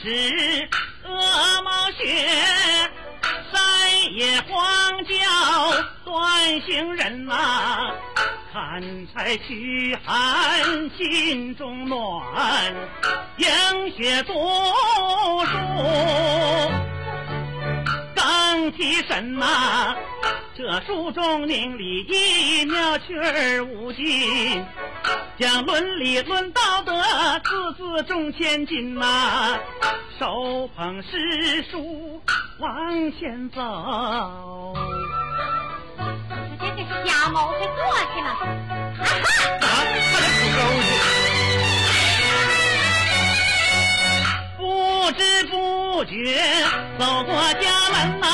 是鹅毛雪，山野荒郊断行人呐、砍柴驱寒心中暖，迎雪读书。更提神呐、这书中凝理一妙趣儿无尽，讲伦理论道德字字重千金呐、手捧诗书往前走。这个瞎猫快过去了。啊哈！啊，快点出沟去！不知不觉走过家门呐、